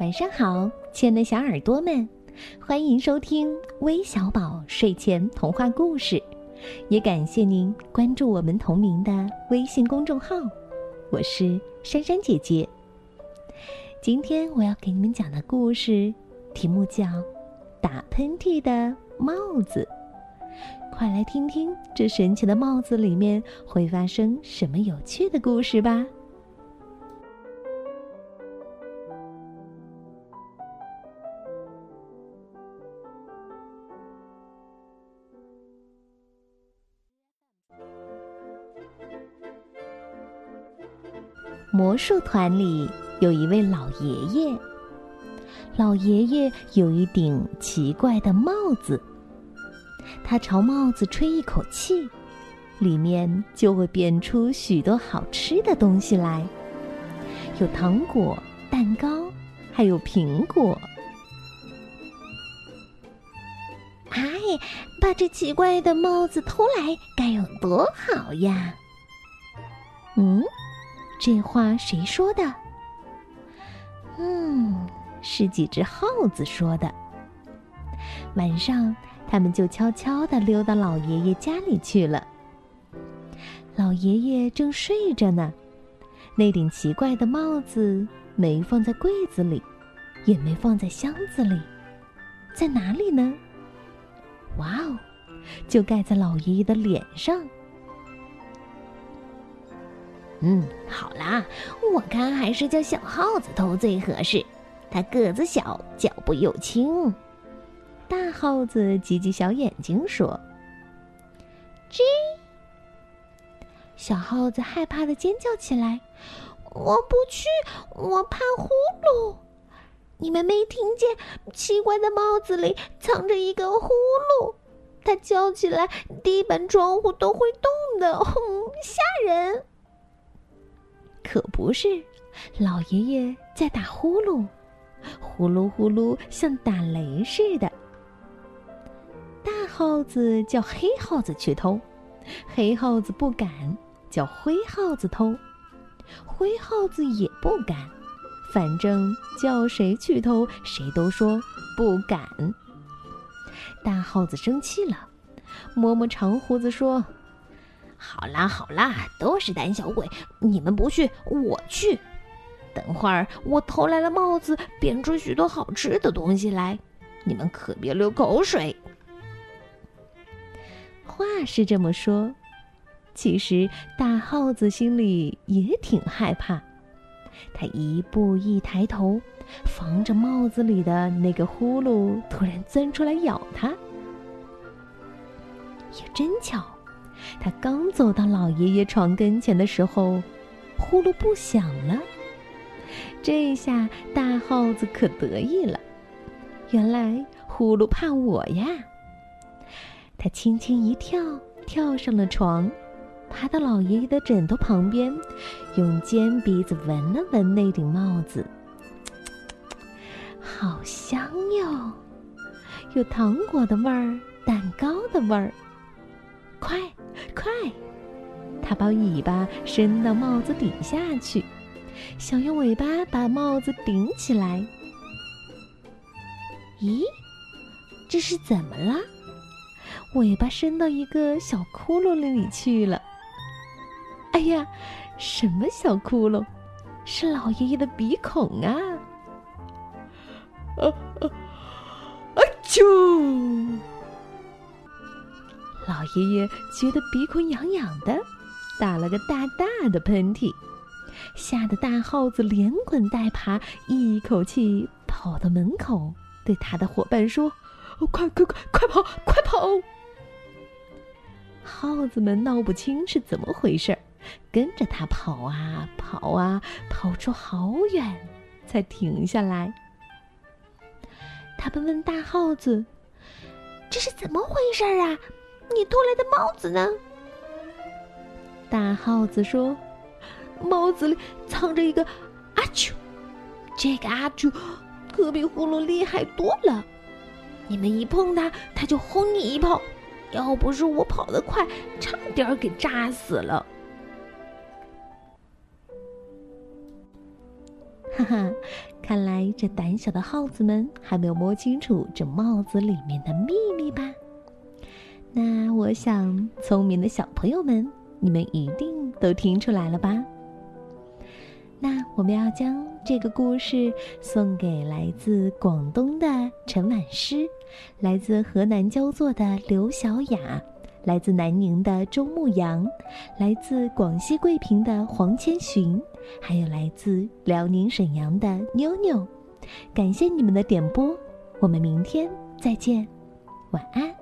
晚上好，亲爱的小耳朵们，欢迎收听微小宝睡前童话故事，也感谢您关注我们同名的微信公众号。我是珊珊姐姐。今天我要给你们讲的故事题目叫《打喷嚏的帽子》，快来听听这神奇的帽子里面会发生什么有趣的故事吧。魔术团里有一位老爷爷，老爷爷有一顶奇怪的帽子。他朝帽子吹一口气，里面就会变出许多好吃的东西来，有糖果、蛋糕，还有苹果。哎，把这奇怪的帽子偷来该有多好呀！嗯。这话谁说的？嗯，是几只耗子说的。晚上，他们就悄悄地溜到老爷爷家里去了。老爷爷正睡着呢，那顶奇怪的帽子没放在柜子里，也没放在箱子里，在哪里呢？哇哦，就盖在老爷爷的脸上。嗯，好啦，我看还是叫小耗子偷最合适。它个子小，脚步又轻。大耗子挤挤小眼睛说：“吱！”小耗子害怕的尖叫起来：“我不去，我怕呼噜！你们没听见？奇怪的帽子里藏着一个呼噜，它叫起来，地板、窗户都会动的，哼，吓人！”可不是，老爷爷在打呼噜，呼噜呼噜，像打雷似的。大耗子叫黑耗子去偷，黑耗子不敢；叫灰耗子偷，灰耗子也不敢。反正叫谁去偷，谁都说不敢。大耗子生气了，摸摸长胡子说。好啦好啦，都是胆小鬼！你们不去，我去。等会儿我偷来了帽子，变出许多好吃的东西来，你们可别流口水。话是这么说，其实大耗子心里也挺害怕。他一步一抬头，防着帽子里的那个呼噜突然钻出来咬他。也真巧。他刚走到老爷爷床跟前的时候，呼噜不响了。这下大耗子可得意了，原来呼噜怕我呀！他轻轻一跳，跳上了床，爬到老爷爷的枕头旁边，用尖鼻子闻了闻那顶帽子，好香哟，有糖果的味儿，蛋糕的味儿。快，快！他把尾巴伸到帽子底下去，想用尾巴把帽子顶起来。咦，这是怎么了？尾巴伸到一个小窟窿里去了。哎呀，什么小窟窿？是老爷爷的鼻孔啊！啊啊啊！啾！爷爷觉得鼻孔痒痒的，打了个大大的喷嚏，吓得大耗子连滚带爬，一口气跑到门口，对他的伙伴说：“快快快，快跑，快跑！”耗子们闹不清是怎么回事儿，跟着他跑啊跑啊，跑出好远，才停下来。他们问大耗子：“这是怎么回事儿啊？”你偷来的帽子呢？大耗子说：“帽子里藏着一个阿丘，这个阿丘可比呼噜厉害多了。你们一碰它，它就轰你一炮。要不是我跑得快，差点给炸死了。”哈哈，看来这胆小的耗子们还没有摸清楚这帽子里面的秘密吧？那我想，聪明的小朋友们，你们一定都听出来了吧？那我们要将这个故事送给来自广东的陈婉诗，来自河南焦作的刘小雅，来自南宁的周牧阳，来自广西桂平的黄千寻，还有来自辽宁沈阳的妞妞。感谢你们的点播，我们明天再见，晚安。